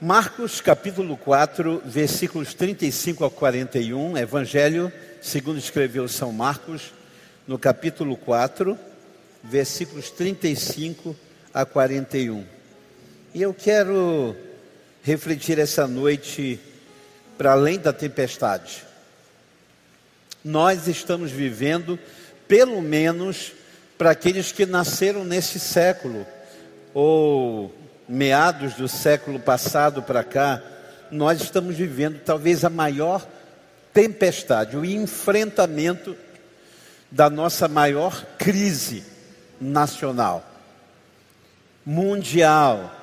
Marcos capítulo 4, versículos 35 a 41, Evangelho, segundo escreveu São Marcos, no capítulo 4, versículos 35 a 41. E eu quero refletir essa noite para além da tempestade. Nós estamos vivendo, pelo menos para aqueles que nasceram nesse século, ou meados do século passado para cá, nós estamos vivendo talvez a maior tempestade, o enfrentamento da nossa maior crise nacional, mundial.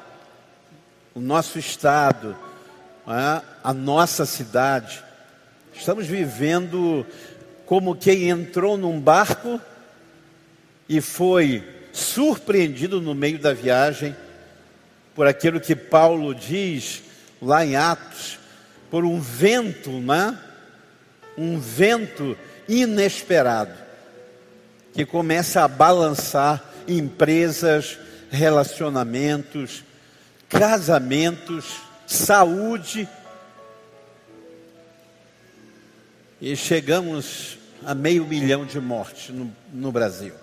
O nosso estado, é? a nossa cidade, estamos vivendo como quem entrou num barco e foi surpreendido no meio da viagem por aquilo que Paulo diz lá em Atos, por um vento, né? Um vento inesperado que começa a balançar empresas, relacionamentos, casamentos, saúde. E chegamos a meio milhão de mortes no, no Brasil.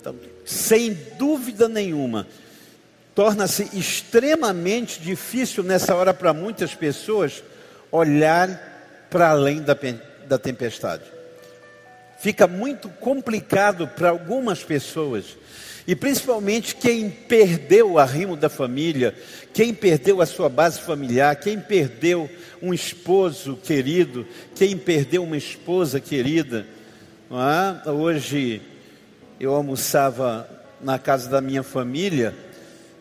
Então, sem dúvida nenhuma, torna-se extremamente difícil nessa hora para muitas pessoas olhar para além da, da tempestade. Fica muito complicado para algumas pessoas, e principalmente quem perdeu o arrimo da família, quem perdeu a sua base familiar, quem perdeu um esposo querido, quem perdeu uma esposa querida. É? Hoje eu almoçava na casa da minha família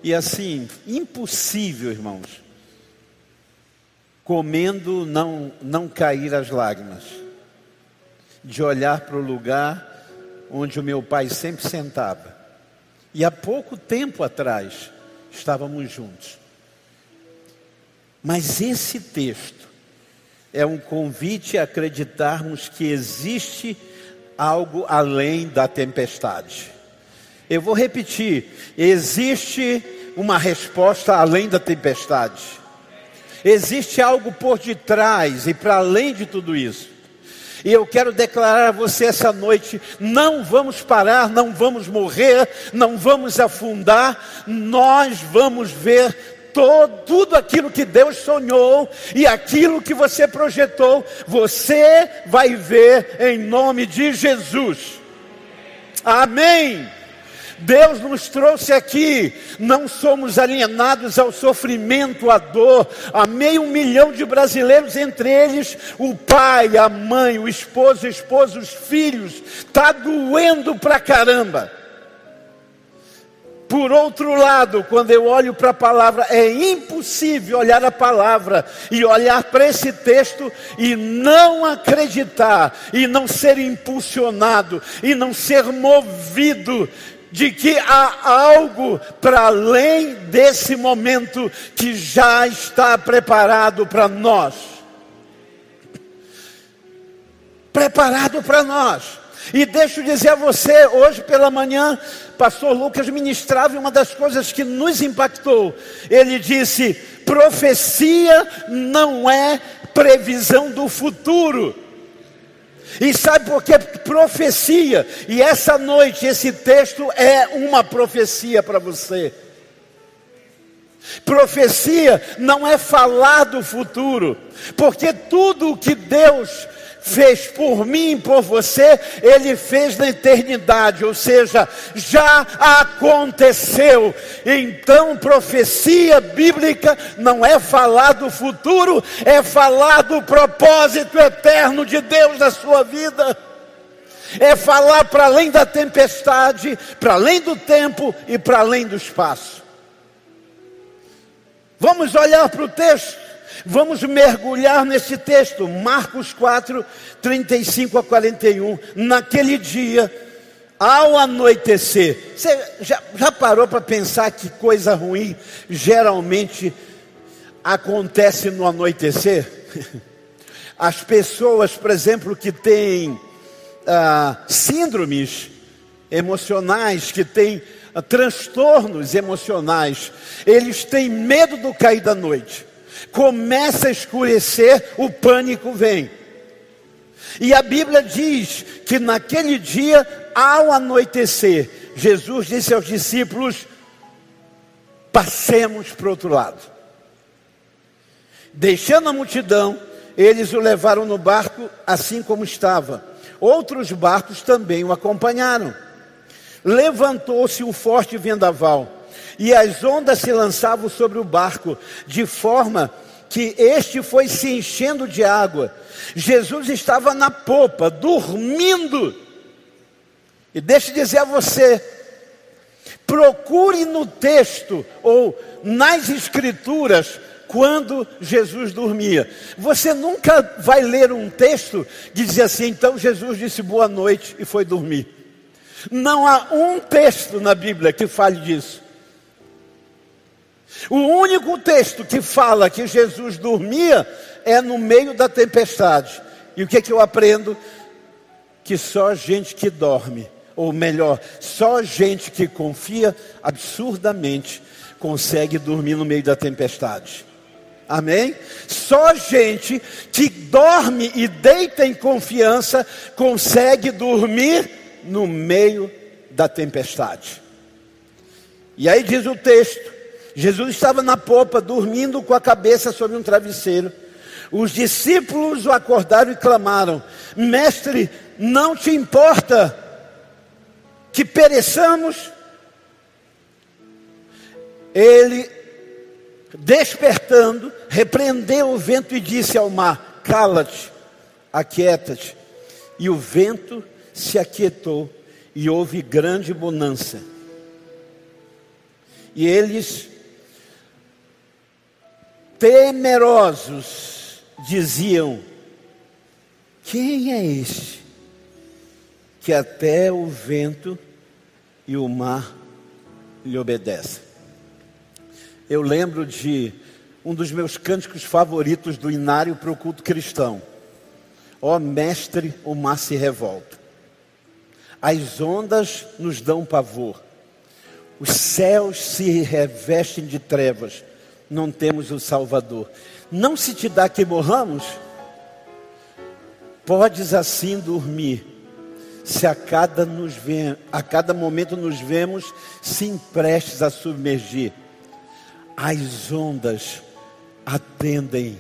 e assim, impossível, irmãos, comendo não, não cair as lágrimas, de olhar para o lugar onde o meu pai sempre sentava. E há pouco tempo atrás estávamos juntos. Mas esse texto é um convite a acreditarmos que existe algo além da tempestade. Eu vou repetir: existe uma resposta além da tempestade. Existe algo por detrás e para além de tudo isso. E eu quero declarar a você essa noite: não vamos parar, não vamos morrer, não vamos afundar, nós vamos ver todo, tudo aquilo que Deus sonhou e aquilo que você projetou, você vai ver em nome de Jesus. Amém. Deus nos trouxe aqui, não somos alienados ao sofrimento, à dor, a meio milhão de brasileiros, entre eles o pai, a mãe, o esposo, a esposa, os filhos, está doendo pra caramba. Por outro lado, quando eu olho para a palavra, é impossível olhar a palavra e olhar para esse texto e não acreditar, e não ser impulsionado, e não ser movido de que há algo para além desse momento que já está preparado para nós. Preparado para nós. E deixo dizer a você, hoje pela manhã, pastor Lucas ministrava e uma das coisas que nos impactou. Ele disse: profecia não é previsão do futuro. E sabe por que profecia? E essa noite esse texto é uma profecia para você. Profecia não é falar do futuro, porque tudo o que Deus fez por mim e por você, Ele fez na eternidade, ou seja, já aconteceu. Então, profecia bíblica não é falar do futuro, é falar do propósito eterno de Deus na sua vida. É falar para além da tempestade, para além do tempo e para além do espaço. Vamos olhar para o texto. Vamos mergulhar nesse texto, Marcos 4, 35 a 41. Naquele dia, ao anoitecer, você já, já parou para pensar que coisa ruim geralmente acontece no anoitecer? As pessoas, por exemplo, que têm ah, síndromes emocionais, que têm transtornos emocionais, eles têm medo do cair da noite. Começa a escurecer, o pânico vem. E a Bíblia diz que naquele dia, ao anoitecer, Jesus disse aos discípulos: passemos para o outro lado. Deixando a multidão, eles o levaram no barco assim como estava. Outros barcos também o acompanharam. Levantou-se um forte vendaval, e as ondas se lançavam sobre o barco, de forma que este foi se enchendo de água. Jesus estava na popa, dormindo. E deixe dizer a você, procure no texto ou nas escrituras quando Jesus dormia. Você nunca vai ler um texto que diz assim, então Jesus disse boa noite e foi dormir. Não há um texto na Bíblia que fale disso. O único texto que fala que Jesus dormia é no meio da tempestade. E o que, é que eu aprendo? Que só gente que dorme, ou melhor, só gente que confia absurdamente, consegue dormir no meio da tempestade. Amém? Só gente que dorme e deita em confiança consegue dormir no meio da tempestade. E aí diz o texto: Jesus estava na popa, dormindo com a cabeça sobre um travesseiro. Os discípulos o acordaram e clamaram: Mestre, não te importa que pereçamos? Ele, despertando, repreendeu o vento e disse ao mar: Cala-te, aquieta-te. E o vento se aquietou e houve grande bonança. E eles temerosos, diziam: Quem é este que até o vento e o mar lhe obedecem? Eu lembro de um dos meus cânticos favoritos do Inário para o culto cristão. Ó oh, mestre, o mar se revolta. As ondas nos dão pavor. Os céus se revestem de trevas não temos o Salvador. Não se te dá que morramos? Podes assim dormir, se a cada, nos vem, a cada momento nos vemos se prestes a submergir. As ondas atendem,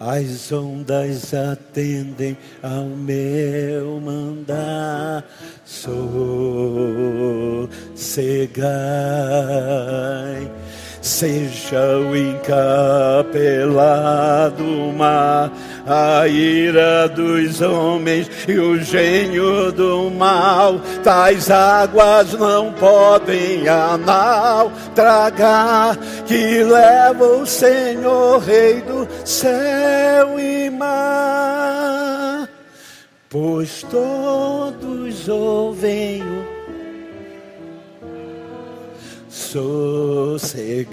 as ondas atendem ao meu mandar. Sossegai Seja o encapelado mar, a ira dos homens e o gênio do mal. Tais águas não podem a tragar, que leva o Senhor, Rei do céu e mar. Pois todos ouvem o Sossegai,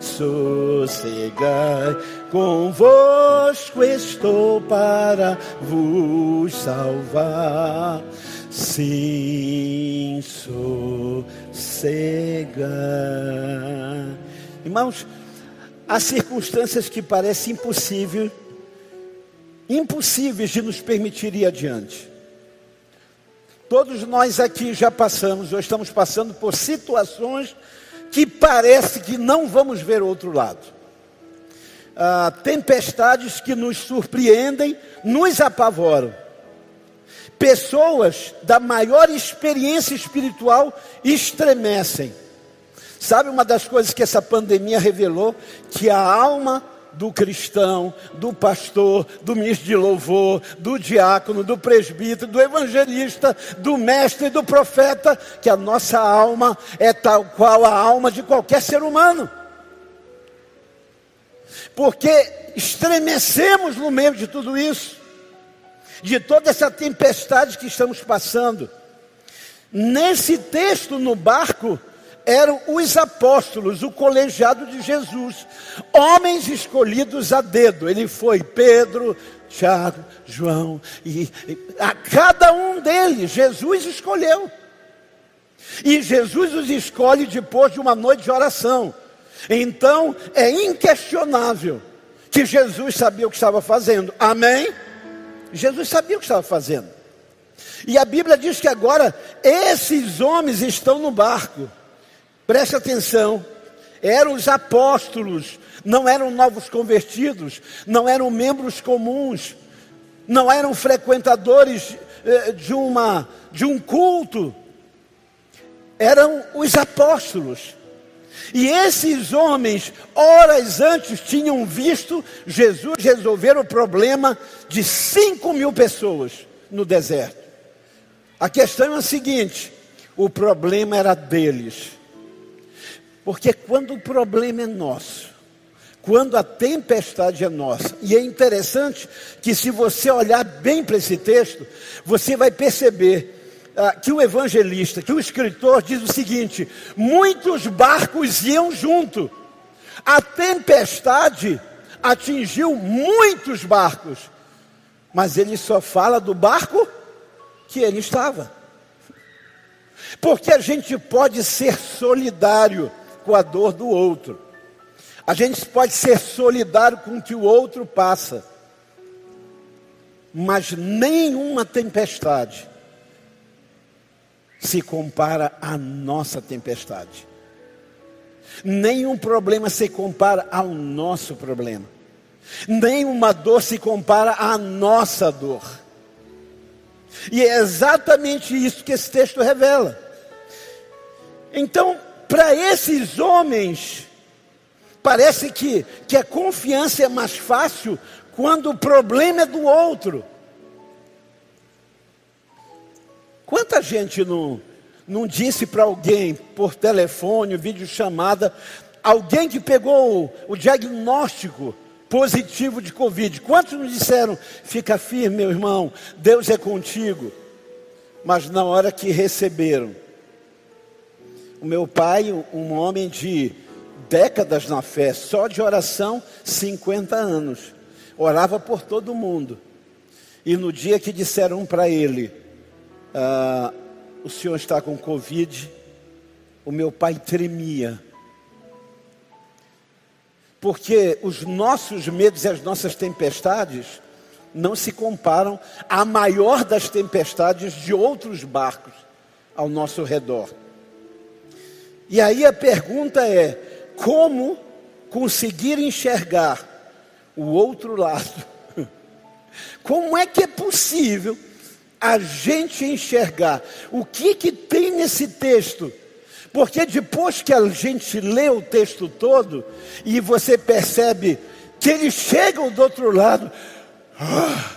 sossegai, convosco estou para vos salvar. Sim, sossegai. Irmãos, há circunstâncias que parecem impossíveis, impossíveis de nos permitir ir adiante. Todos nós aqui já passamos, ou estamos passando por situações que parece que não vamos ver outro lado. Ah, tempestades que nos surpreendem, nos apavoram. Pessoas da maior experiência espiritual estremecem. Sabe uma das coisas que essa pandemia revelou? Que a alma do cristão, do pastor, do ministro de louvor, do diácono, do presbítero, do evangelista, do mestre e do profeta, que a nossa alma é tal qual a alma de qualquer ser humano. Porque estremecemos no meio de tudo isso, de toda essa tempestade que estamos passando. Nesse texto no barco, eram os apóstolos, o colegiado de Jesus, homens escolhidos a dedo. Ele foi Pedro, Tiago, João, e, e a cada um deles Jesus escolheu. E Jesus os escolhe depois de uma noite de oração. Então é inquestionável que Jesus sabia o que estava fazendo. Amém? Jesus sabia o que estava fazendo. E a Bíblia diz que agora esses homens estão no barco. Preste atenção. Eram os apóstolos, não eram novos convertidos, não eram membros comuns, não eram frequentadores eh, de, uma, de um culto, eram os apóstolos. E esses homens, horas antes, tinham visto Jesus resolver o problema de 5 mil pessoas no deserto. A questão é a seguinte: o problema era deles. Porque quando o problema é nosso, quando a tempestade é nossa, e é interessante que, se você olhar bem para esse texto, você vai perceber ah, que o evangelista, que o escritor diz o seguinte: muitos barcos iam junto, a tempestade atingiu muitos barcos, mas ele só fala do barco que ele estava. Porque a gente pode ser solidário com a dor do outro, a gente pode ser solidário com o que o outro passa, mas nenhuma tempestade se compara à nossa tempestade. Nenhum problema se compara ao nosso problema. Nenhuma dor se compara à nossa dor. E é exatamente isso que esse texto revela. Então, para esses homens, parece que, que a confiança é mais fácil quando o problema é do outro. Quanta gente não, não disse para alguém por telefone, vídeo chamada, alguém que pegou o, o diagnóstico positivo de Covid. Quantos nos disseram, fica firme, meu irmão, Deus é contigo. Mas na hora que receberam, o meu pai, um homem de décadas na fé, só de oração, 50 anos, orava por todo mundo. E no dia que disseram para ele, ah, o senhor está com Covid, o meu pai tremia. Porque os nossos medos e as nossas tempestades não se comparam à maior das tempestades de outros barcos ao nosso redor. E aí a pergunta é: como conseguir enxergar o outro lado? Como é que é possível a gente enxergar o que que tem nesse texto. Porque depois que a gente lê o texto todo e você percebe que eles chegam do outro lado, ah,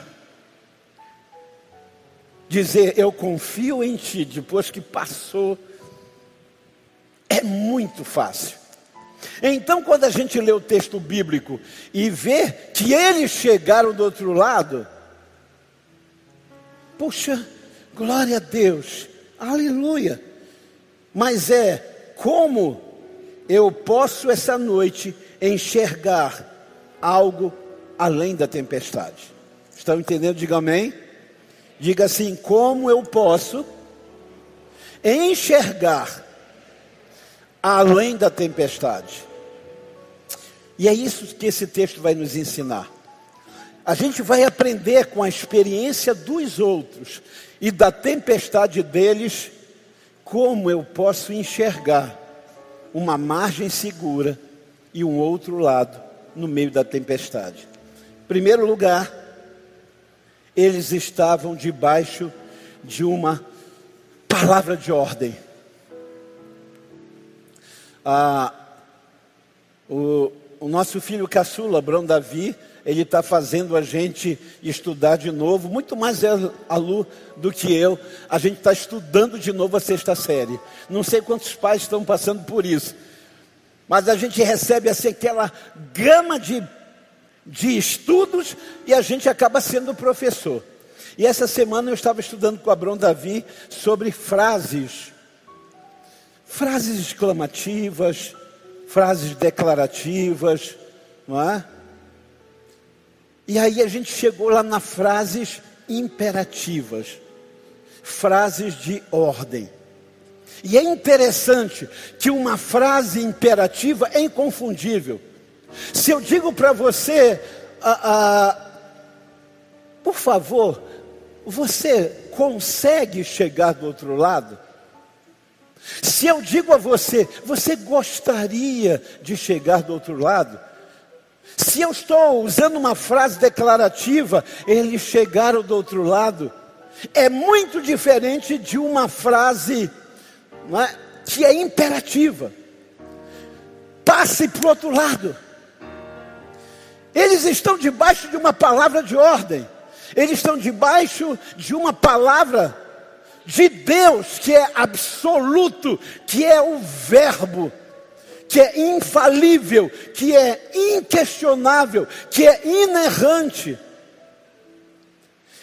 dizer eu confio em ti depois que passou é muito fácil. Então, quando a gente lê o texto bíblico e vê que eles chegaram do outro lado, Puxa, glória a Deus, aleluia. Mas é como eu posso essa noite enxergar algo além da tempestade. Estão entendendo? Diga amém. Diga assim: como eu posso enxergar além da tempestade? E é isso que esse texto vai nos ensinar. A gente vai aprender com a experiência dos outros e da tempestade deles como eu posso enxergar uma margem segura e um outro lado no meio da tempestade. Em primeiro lugar, eles estavam debaixo de uma palavra de ordem. Ah, o, o nosso filho caçula, Brão Davi, ele está fazendo a gente estudar de novo, muito mais aluno do que eu. A gente está estudando de novo a sexta série. Não sei quantos pais estão passando por isso, mas a gente recebe assim aquela gama de, de estudos e a gente acaba sendo professor. E essa semana eu estava estudando com Abrão Davi sobre frases, frases exclamativas, frases declarativas, não é? E aí a gente chegou lá nas frases imperativas, frases de ordem. E é interessante que uma frase imperativa é inconfundível. Se eu digo para você, ah, ah, por favor, você consegue chegar do outro lado? Se eu digo a você, você gostaria de chegar do outro lado? Se eu estou usando uma frase declarativa, eles chegaram do outro lado, é muito diferente de uma frase é, que é imperativa. Passe para o outro lado. Eles estão debaixo de uma palavra de ordem, eles estão debaixo de uma palavra de Deus que é absoluto, que é o Verbo, que é infalível, que é inquestionável, que é inerrante.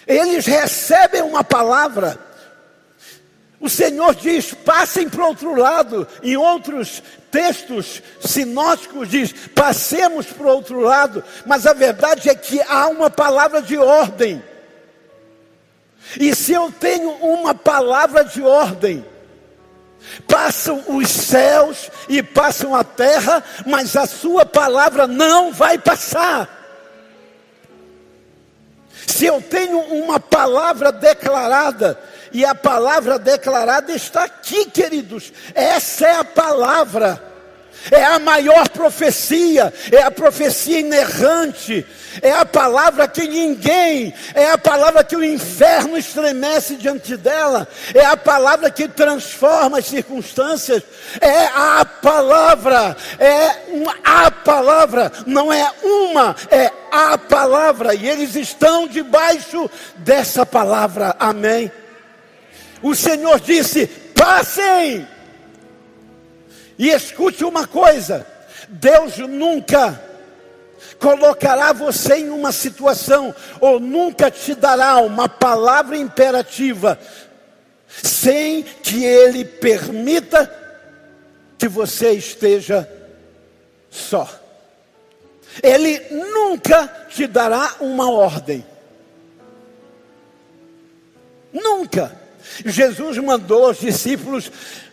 Eles recebem uma palavra. O Senhor diz: passem para outro lado. Em outros textos sinóticos diz: passemos para outro lado. Mas a verdade é que há uma palavra de ordem. E se eu tenho uma palavra de ordem, passam os céus e passam a terra, mas a sua palavra não vai passar. Se eu tenho uma palavra declarada, e a palavra declarada está aqui, queridos, essa é a palavra é a maior profecia, é a profecia inerrante, é a palavra que ninguém, é a palavra que o inferno estremece diante dela, é a palavra que transforma as circunstâncias, é a palavra, é a palavra, não é uma, é a palavra, e eles estão debaixo dessa palavra, amém. O Senhor disse: passem e escute uma coisa: Deus nunca colocará você em uma situação, ou nunca te dará uma palavra imperativa, sem que Ele permita que você esteja só. Ele nunca te dará uma ordem. Nunca. Jesus mandou os discípulos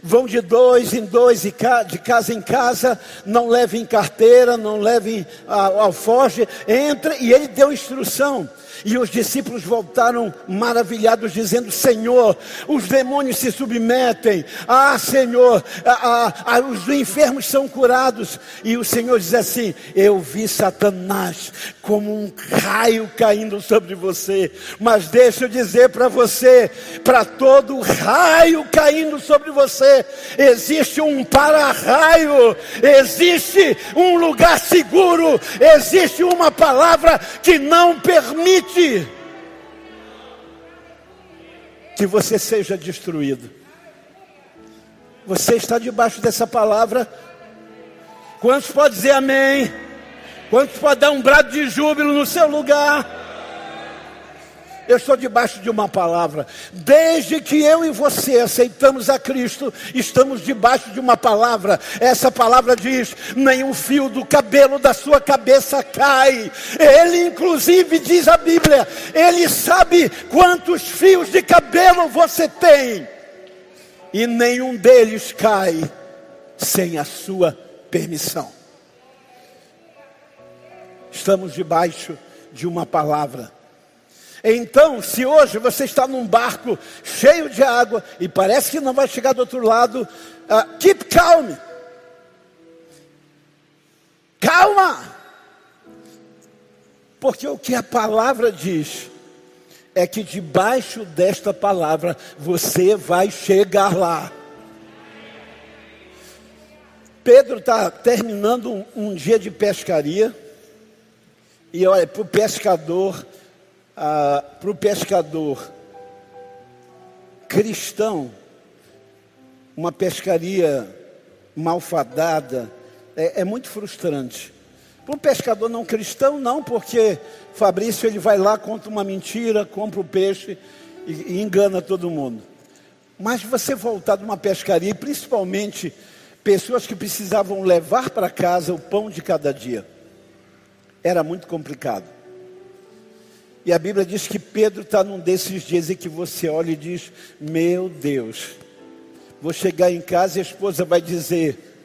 vão de dois em dois, de casa em casa, não levem carteira, não levem alforge, entre, e ele deu instrução. E os discípulos voltaram maravilhados, dizendo: Senhor, os demônios se submetem. Ah, Senhor, ah, ah, os enfermos são curados. E o Senhor diz assim: Eu vi Satanás como um raio caindo sobre você. Mas deixa eu dizer para você: para todo raio caindo sobre você, existe um para-raio, existe um lugar seguro, existe uma palavra que não permite que você seja destruído. Você está debaixo dessa palavra. Quantos podem dizer amém? Quantos podem dar um brado de júbilo no seu lugar? Eu estou debaixo de uma palavra. Desde que eu e você aceitamos a Cristo, estamos debaixo de uma palavra. Essa palavra diz: nenhum fio do cabelo da sua cabeça cai. Ele, inclusive, diz a Bíblia: Ele sabe quantos fios de cabelo você tem, e nenhum deles cai sem a sua permissão. Estamos debaixo de uma palavra. Então, se hoje você está num barco cheio de água e parece que não vai chegar do outro lado, uh, keep calm. Calma! Porque o que a palavra diz é que debaixo desta palavra você vai chegar lá. Pedro está terminando um, um, dia de pescaria, e olha, para o pescador, ah, para o pescador cristão, uma pescaria malfadada é, é muito frustrante. Para um pescador não cristão, não, porque Fabrício ele vai lá, conta uma mentira, compra o peixe e, e engana todo mundo. Mas você voltar de uma pescaria, principalmente pessoas que precisavam levar para casa o pão de cada dia, era muito complicado. E a Bíblia diz que Pedro está num desses dias em que você olha e diz: Meu Deus, Vou chegar em casa e a esposa vai dizer: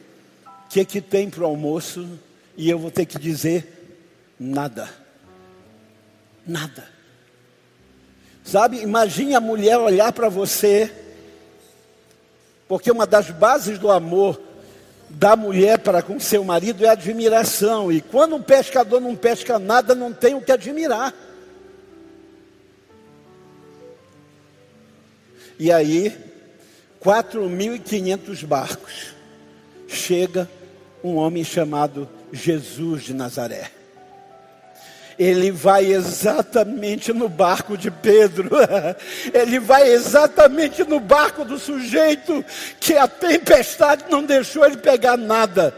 O que, que tem para o almoço? E eu vou ter que dizer: Nada. Nada. Sabe, imagine a mulher olhar para você, porque uma das bases do amor da mulher para com seu marido é admiração. E quando um pescador não pesca nada, não tem o que admirar. E aí, 4.500 barcos, chega um homem chamado Jesus de Nazaré. Ele vai exatamente no barco de Pedro, ele vai exatamente no barco do sujeito que a tempestade não deixou ele pegar nada.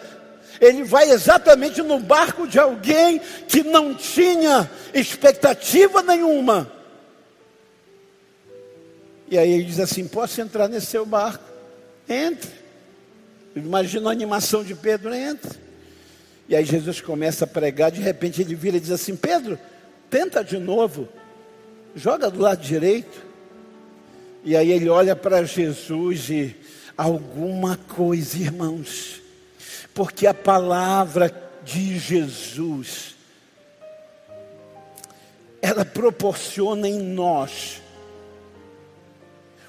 Ele vai exatamente no barco de alguém que não tinha expectativa nenhuma. E aí ele diz assim: Posso entrar nesse seu barco? Entre. Imagina a animação de Pedro, entre. E aí Jesus começa a pregar, de repente ele vira e diz assim: Pedro, tenta de novo, joga do lado direito. E aí ele olha para Jesus e alguma coisa, irmãos, porque a palavra de Jesus, ela proporciona em nós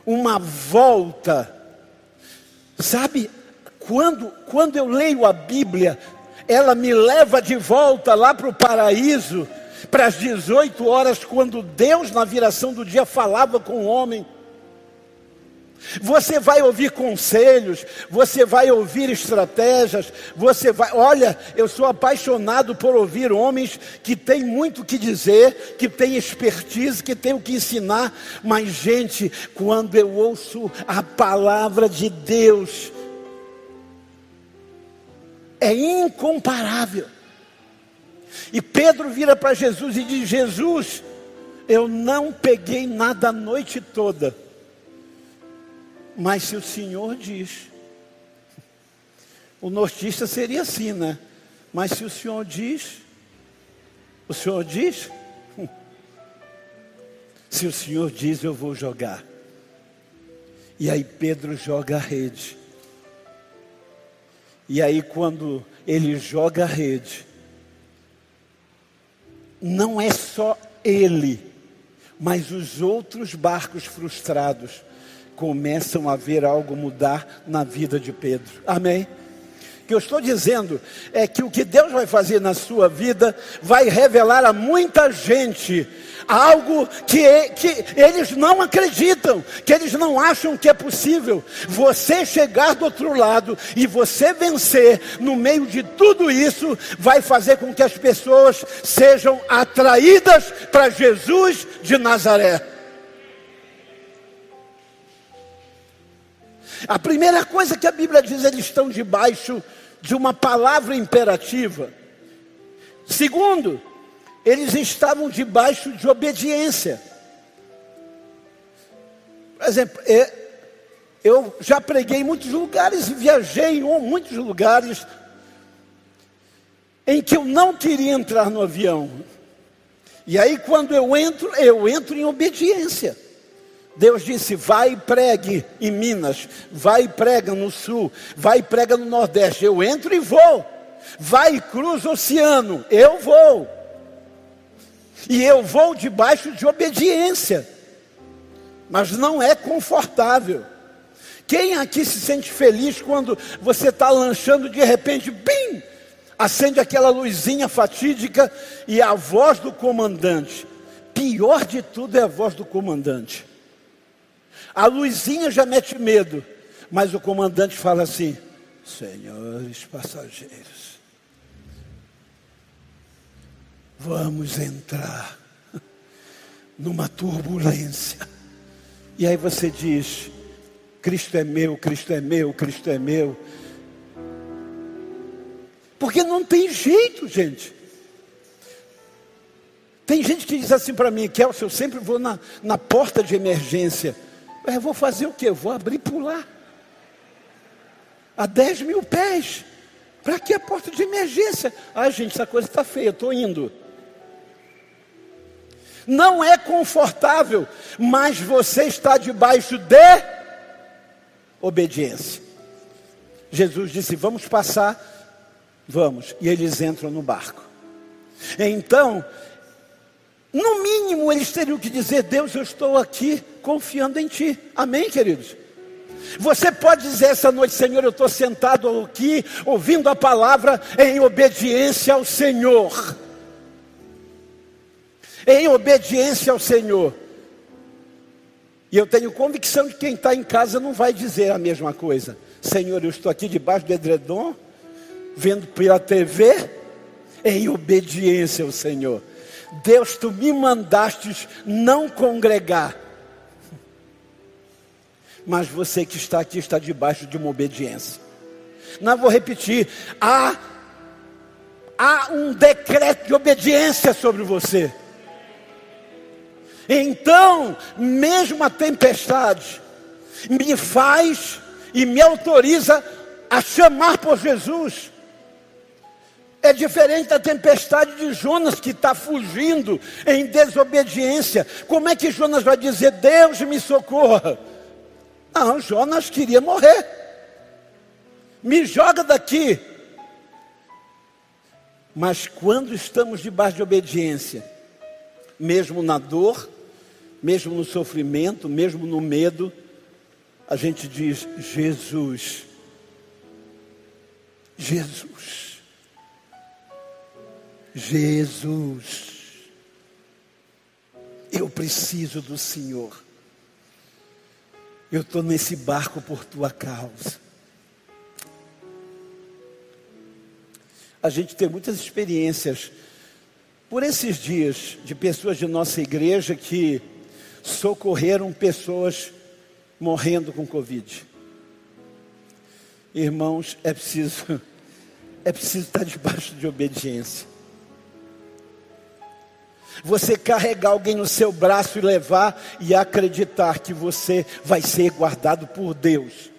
uma volta, sabe? Quando, quando eu leio a Bíblia, ela me leva de volta lá para o paraíso, para as 18 horas, quando Deus, na viração do dia, falava com o homem. Você vai ouvir conselhos, você vai ouvir estratégias, você vai. Olha, eu sou apaixonado por ouvir homens que têm muito o que dizer, que têm expertise, que têm o que ensinar. Mas, gente, quando eu ouço a palavra de Deus, é incomparável. E Pedro vira para Jesus e diz: Jesus, eu não peguei nada a noite toda, mas se o Senhor diz, o nortista seria assim, né? Mas se o Senhor diz, o Senhor diz, se o Senhor diz, eu vou jogar. E aí Pedro joga a rede. E aí, quando ele joga a rede, não é só ele, mas os outros barcos frustrados começam a ver algo mudar na vida de Pedro. Amém? O que eu estou dizendo é que o que Deus vai fazer na sua vida vai revelar a muita gente algo que, que eles não acreditam, que eles não acham que é possível. Você chegar do outro lado e você vencer no meio de tudo isso, vai fazer com que as pessoas sejam atraídas para Jesus de Nazaré. A primeira coisa que a Bíblia diz, eles estão debaixo de uma palavra imperativa. Segundo, eles estavam debaixo de obediência. Por exemplo, é, eu já preguei em muitos lugares e viajei em muitos lugares em que eu não queria entrar no avião. E aí, quando eu entro, eu entro em obediência. Deus disse: vai e pregue em Minas, vai e prega no sul, vai e prega no Nordeste. Eu entro e vou. Vai e cruza o oceano, eu vou. E eu vou debaixo de obediência. Mas não é confortável. Quem aqui se sente feliz quando você está lanchando de repente, bim, acende aquela luzinha fatídica e a voz do comandante. Pior de tudo é a voz do comandante. A luzinha já mete medo, mas o comandante fala assim: Senhores passageiros, vamos entrar numa turbulência. E aí você diz: Cristo é meu, Cristo é meu, Cristo é meu. Porque não tem jeito, gente. Tem gente que diz assim para mim, Kelso, eu sempre vou na, na porta de emergência. Eu vou fazer o quê? Vou abrir e pular. A 10 mil pés. Para que a porta de emergência? Ah, gente, essa coisa está feia, estou indo. Não é confortável, mas você está debaixo de obediência. Jesus disse: Vamos passar. Vamos. E eles entram no barco. Então, no mínimo, eles teriam que dizer: Deus, eu estou aqui confiando em Ti. Amém, queridos? Você pode dizer essa noite, Senhor, eu estou sentado aqui, ouvindo a palavra em obediência ao Senhor. Em obediência ao Senhor. E eu tenho convicção de que quem está em casa não vai dizer a mesma coisa. Senhor, eu estou aqui debaixo do edredom, vendo pela TV, em obediência ao Senhor. Deus, tu me mandastes não congregar. Mas você que está aqui está debaixo de uma obediência. Não vou repetir. Há, há um decreto de obediência sobre você. Então, mesmo a tempestade me faz e me autoriza a chamar por Jesus. É diferente da tempestade de Jonas que está fugindo em desobediência. Como é que Jonas vai dizer, Deus me socorra? Não, Jonas queria morrer. Me joga daqui. Mas quando estamos debaixo de obediência, mesmo na dor, mesmo no sofrimento, mesmo no medo, a gente diz: Jesus, Jesus. Jesus, eu preciso do Senhor. Eu estou nesse barco por tua causa. A gente tem muitas experiências por esses dias de pessoas de nossa igreja que socorreram pessoas morrendo com Covid. Irmãos, é preciso, é preciso estar debaixo de obediência. Você carregar alguém no seu braço e levar e acreditar que você vai ser guardado por Deus.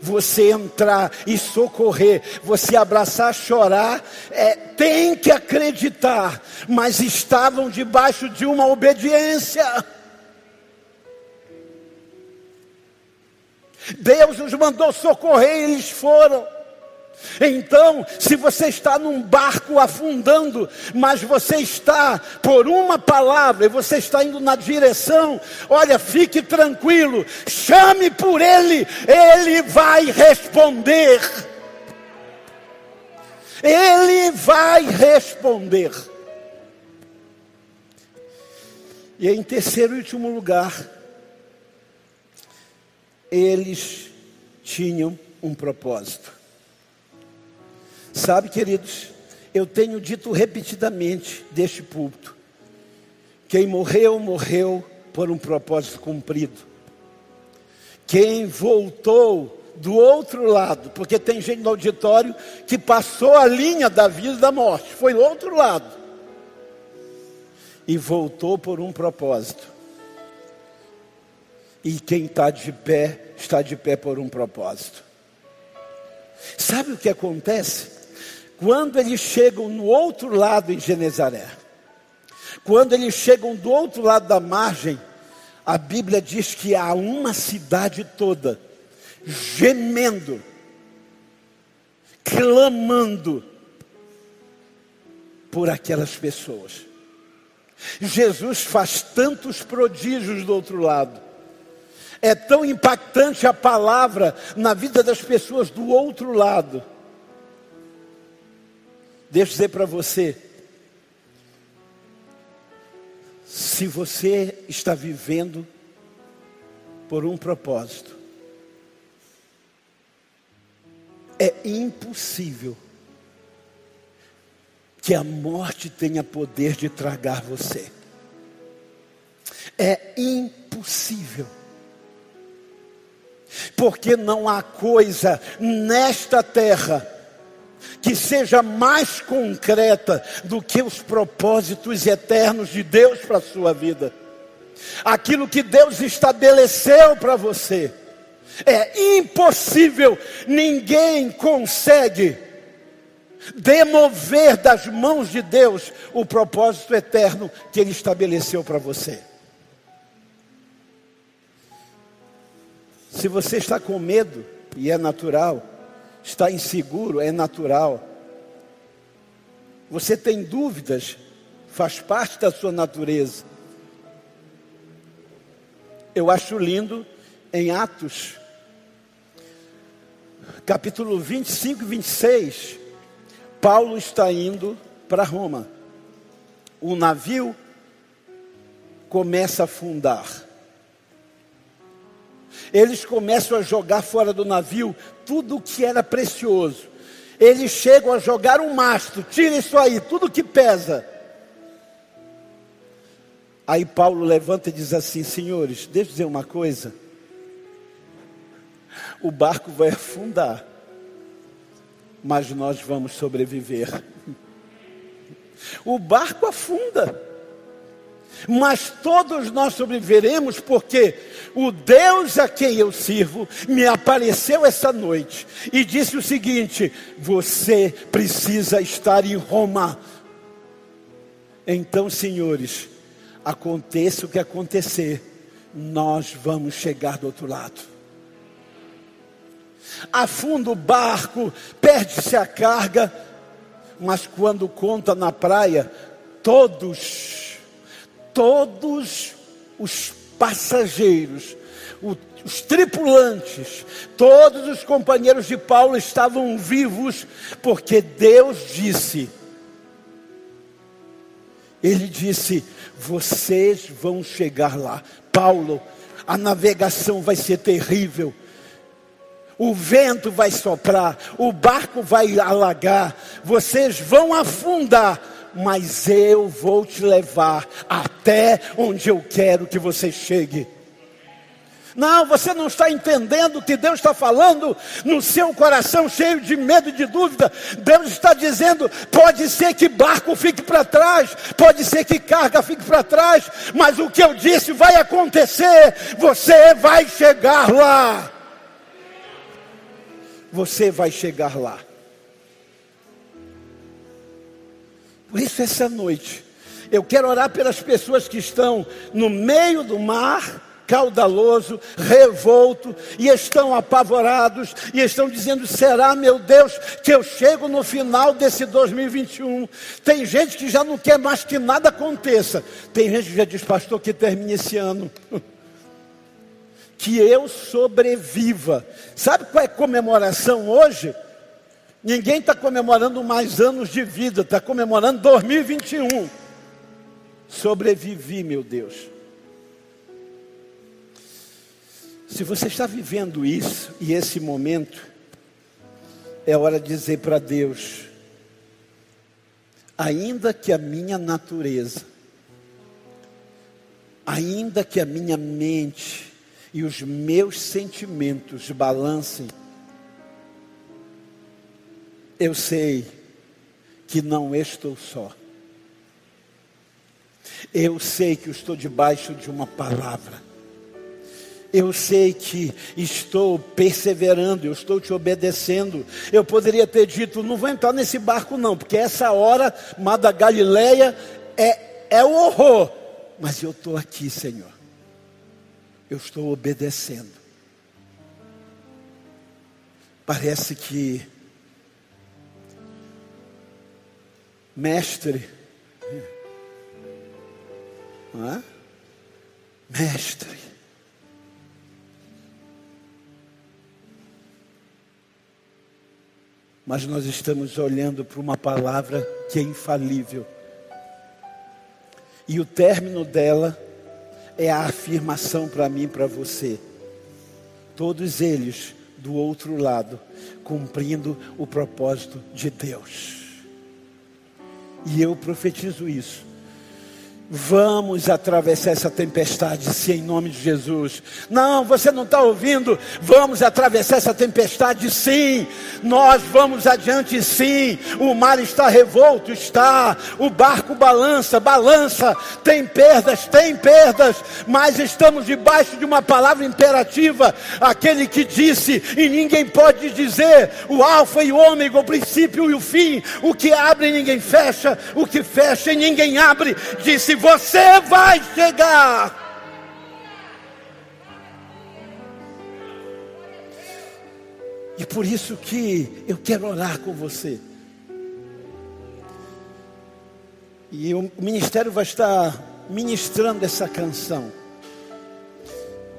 Você entrar e socorrer, você abraçar, chorar, é, tem que acreditar, mas estavam debaixo de uma obediência. Deus os mandou socorrer e eles foram. Então, se você está num barco afundando, mas você está por uma palavra e você está indo na direção, olha, fique tranquilo, chame por ele, ele vai responder. Ele vai responder. E em terceiro e último lugar, eles tinham um propósito. Sabe, queridos, eu tenho dito repetidamente deste púlpito: quem morreu, morreu por um propósito cumprido. Quem voltou do outro lado, porque tem gente no auditório que passou a linha da vida e da morte, foi do outro lado, e voltou por um propósito. E quem está de pé, está de pé por um propósito. Sabe o que acontece? Quando eles chegam no outro lado em Genezaré, quando eles chegam do outro lado da margem, a Bíblia diz que há uma cidade toda gemendo, clamando por aquelas pessoas. Jesus faz tantos prodígios do outro lado. É tão impactante a palavra na vida das pessoas do outro lado Deixa eu dizer para você. Se você está vivendo por um propósito, é impossível que a morte tenha poder de tragar você. É impossível. Porque não há coisa nesta terra que seja mais concreta do que os propósitos eternos de Deus para a sua vida. Aquilo que Deus estabeleceu para você. É impossível, ninguém consegue demover das mãos de Deus o propósito eterno que Ele estabeleceu para você. Se você está com medo, e é natural. Está inseguro, é natural. Você tem dúvidas, faz parte da sua natureza. Eu acho lindo em Atos, capítulo 25 e 26, Paulo está indo para Roma. O navio começa a afundar. Eles começam a jogar fora do navio tudo o que era precioso. Eles chegam a jogar um mastro, tira isso aí, tudo que pesa. Aí Paulo levanta e diz assim: Senhores, deixa eu dizer uma coisa. O barco vai afundar, mas nós vamos sobreviver. O barco afunda, mas todos nós sobreviveremos, porque o Deus a quem eu sirvo me apareceu essa noite e disse o seguinte: Você precisa estar em Roma. Então, senhores, aconteça o que acontecer, nós vamos chegar do outro lado. Afunda o barco, perde-se a carga, mas quando conta na praia, todos, todos os passageiros, os tripulantes, todos os companheiros de Paulo estavam vivos, porque Deus disse, Ele disse: vocês vão chegar lá. Paulo, a navegação vai ser terrível. O vento vai soprar, o barco vai alagar, vocês vão afundar, mas eu vou te levar até onde eu quero que você chegue. Não, você não está entendendo o que Deus está falando no seu coração cheio de medo e de dúvida. Deus está dizendo: pode ser que barco fique para trás, pode ser que carga fique para trás, mas o que eu disse vai acontecer. Você vai chegar lá. Você vai chegar lá. Por isso, essa noite, eu quero orar pelas pessoas que estão no meio do mar caudaloso, revolto, e estão apavorados, e estão dizendo: será, meu Deus, que eu chego no final desse 2021? Tem gente que já não quer mais que nada aconteça, tem gente que já diz, pastor, que termine esse ano. que eu sobreviva. Sabe qual é a comemoração hoje? Ninguém está comemorando mais anos de vida, está comemorando 2021. Sobrevivi, meu Deus. Se você está vivendo isso e esse momento, é hora de dizer para Deus: ainda que a minha natureza, ainda que a minha mente e os meus sentimentos balancem, eu sei que não estou só. Eu sei que estou debaixo de uma palavra eu sei que estou perseverando, eu estou te obedecendo. Eu poderia ter dito, não vou entrar nesse barco não, porque essa hora, Mar da Galileia, é, é o horror. Mas eu estou aqui, Senhor. Eu estou obedecendo. Parece que, mestre, não é? Mestre, mas nós estamos olhando para uma palavra que é infalível. E o término dela é a afirmação para mim e para você. Todos eles do outro lado, cumprindo o propósito de Deus. E eu profetizo isso Vamos atravessar essa tempestade, sim, em nome de Jesus. Não, você não está ouvindo. Vamos atravessar essa tempestade, sim. Nós vamos adiante, sim. O mar está revolto, está. O barco balança, balança. Tem perdas, tem perdas. Mas estamos debaixo de uma palavra imperativa. Aquele que disse, e ninguém pode dizer: o Alfa e o Ômega, o princípio e o fim. O que abre, ninguém fecha. O que fecha, ninguém abre. Disse você vai chegar. É por isso que eu quero orar com você. E o ministério vai estar ministrando essa canção.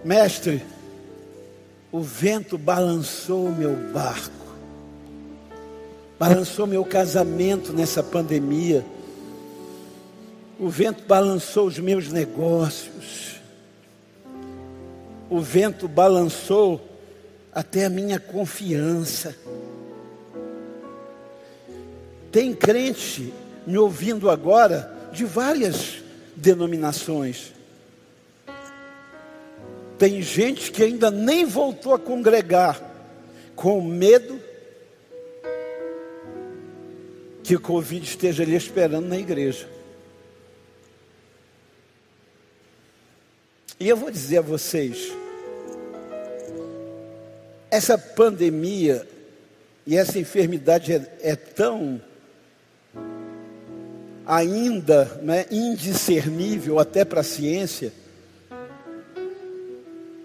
Mestre, o vento balançou meu barco, balançou meu casamento nessa pandemia, o vento balançou os meus negócios, o vento balançou até a minha confiança. Tem crente me ouvindo agora de várias denominações. Tem gente que ainda nem voltou a congregar, com medo que o Covid esteja ali esperando na igreja. E eu vou dizer a vocês, essa pandemia e essa enfermidade é, é tão ainda né, indiscernível até para a ciência.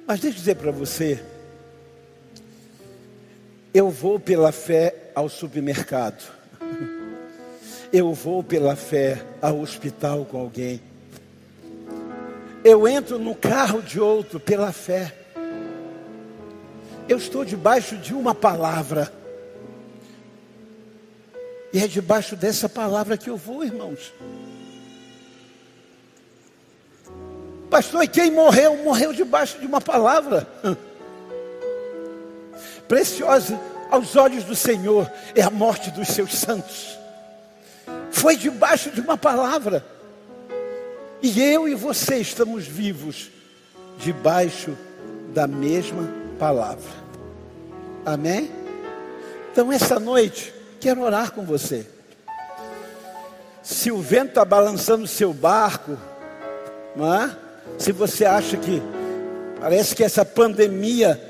Mas deixa eu dizer para você, eu vou pela fé ao supermercado, eu vou pela fé ao hospital com alguém, eu entro no carro de outro pela fé, eu estou debaixo de uma palavra. E é debaixo dessa palavra que eu vou, irmãos. Pastor, e quem morreu? Morreu debaixo de uma palavra. Preciosa aos olhos do Senhor é a morte dos seus santos. Foi debaixo de uma palavra. E eu e você estamos vivos debaixo da mesma palavra. Amém? Então, essa noite, Quero orar com você. Se o vento está balançando o seu barco, é? se você acha que parece que essa pandemia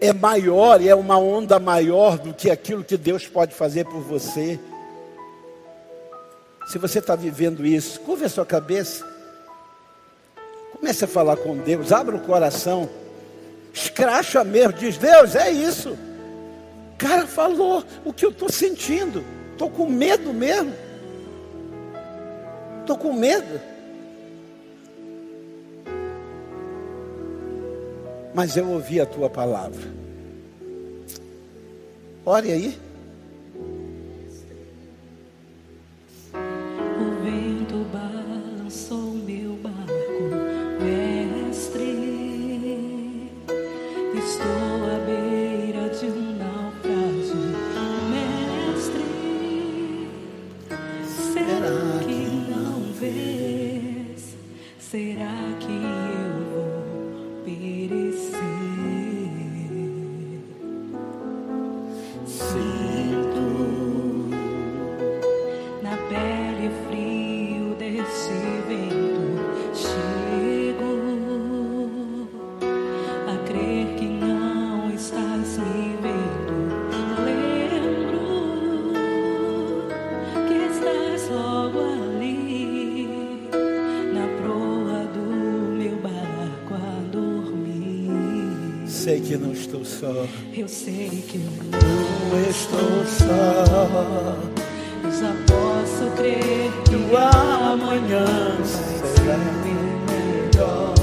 é maior e é uma onda maior do que aquilo que Deus pode fazer por você. Se você está vivendo isso, curva a sua cabeça. Comece a falar com Deus, abra o coração. Escracha mesmo, diz, Deus, é isso cara falou o que eu estou sentindo. Estou com medo mesmo. Estou com medo. Mas eu ouvi a tua palavra. Ore aí. Sei que não estou só. Eu sei que não estou só. Eu já posso crer que o amanhã será melhor.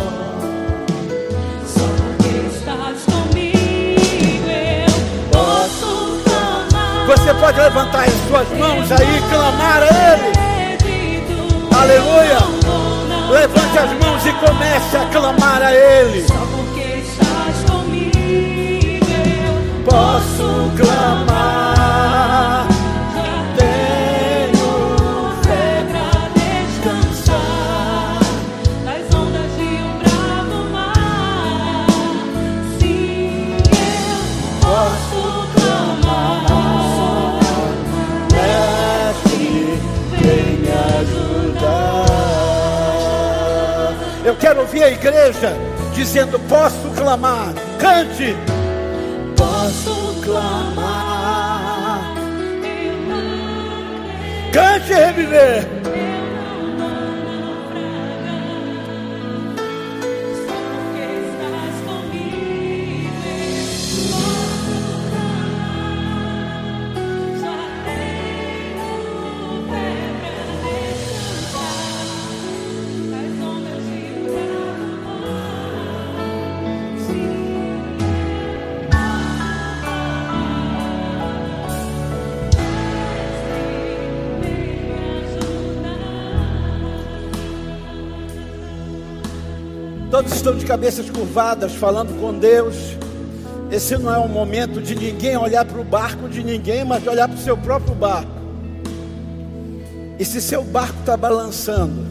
Só porque estás comigo, eu posso clamar. Você pode levantar as suas mãos aí e clamar a Ele. Aleluia. Levante as mãos e comece a clamar a Ele. Posso clamar. Tenho fé pra descansar nas ondas de um bravo mar. Sim, eu posso clamar. Mestre, vem me ajudar. Eu quero ouvir a igreja dizendo: Posso clamar. Cante clamar. Cante reviver. Estão de cabeças curvadas, falando com Deus. Esse não é o momento de ninguém olhar para o barco de ninguém, mas de olhar para o seu próprio barco. E se seu barco está balançando,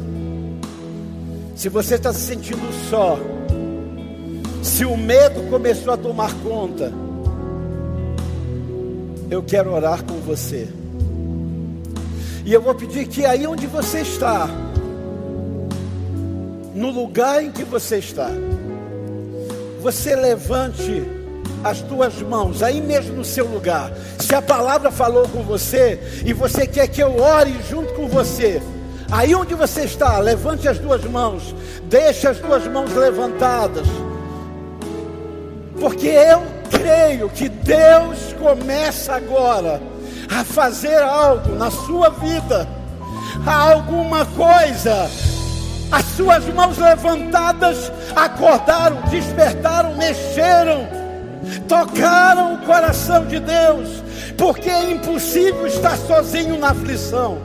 se você está se sentindo só, se o medo começou a tomar conta, eu quero orar com você. E eu vou pedir que aí onde você está, no lugar em que você está, você levante as tuas mãos, aí mesmo no seu lugar. Se a palavra falou com você e você quer que eu ore junto com você, aí onde você está, levante as duas mãos, deixe as duas mãos levantadas, porque eu creio que Deus começa agora a fazer algo na sua vida, alguma coisa as suas mãos levantadas acordaram, despertaram, mexeram, tocaram o coração de Deus, porque é impossível estar sozinho na aflição,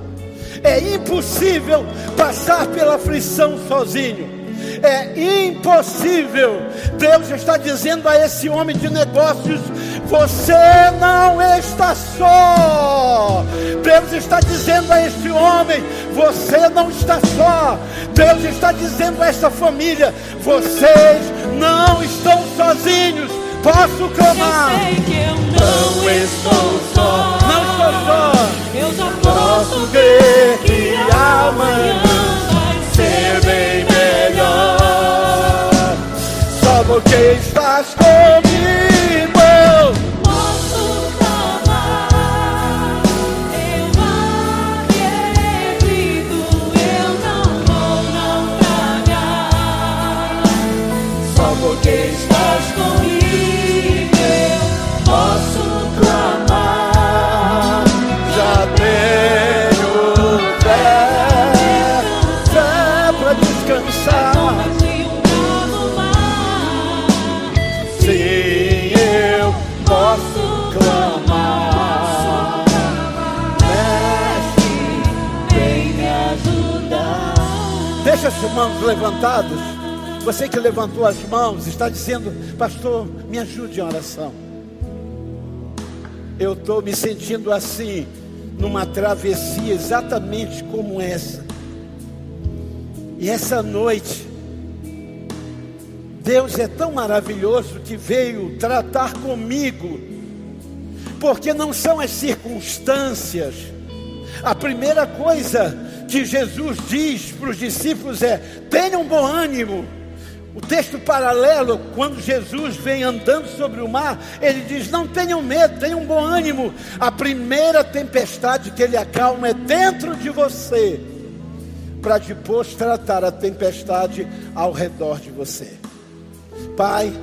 é impossível passar pela aflição sozinho. É impossível. Deus está dizendo a esse homem de negócios: você não está só. Deus está dizendo a esse homem: você não está só. Deus está dizendo a essa família: vocês não estão sozinhos. Posso clamar? Eu sei que eu não estou só. Não estou só. Eu já posso ver que amanhã porque estás comigo. Mãos levantadas. Você que levantou as mãos está dizendo, pastor, me ajude em oração. Eu estou me sentindo assim, numa travessia exatamente como essa. E essa noite, Deus é tão maravilhoso que veio tratar comigo, porque não são as circunstâncias. A primeira coisa que Jesus diz para os discípulos é: tenham bom ânimo. O texto paralelo, quando Jesus vem andando sobre o mar, ele diz: Não tenham medo, tenham bom ânimo. A primeira tempestade que ele acalma é dentro de você, para depois tratar a tempestade ao redor de você. Pai,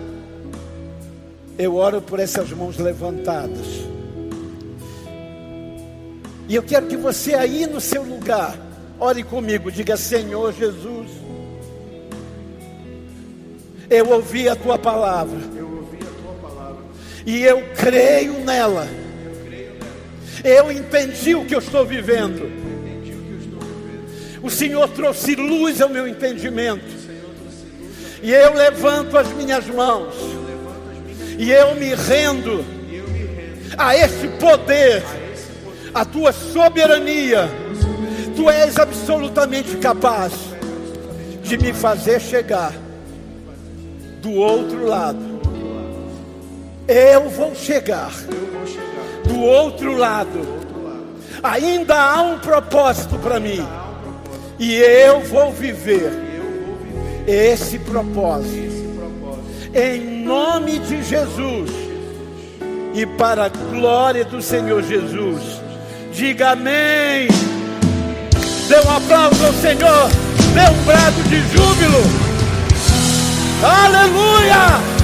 eu oro por essas mãos levantadas. E eu quero que você aí no seu lugar, ore comigo, diga: Senhor Jesus, eu ouvi a tua palavra. E eu creio nela. Eu entendi o que eu estou vivendo. O Senhor trouxe luz ao meu entendimento. E eu levanto as minhas mãos. E eu me rendo a esse poder, a tua soberania. Tu és absolutamente capaz de me fazer chegar do outro lado. Eu vou chegar do outro lado. Ainda há um propósito para mim. E eu vou viver esse propósito. Em nome de Jesus. E para a glória do Senhor Jesus. Diga amém. Dê um aplauso ao Senhor. Dê um brado de júbilo. Aleluia!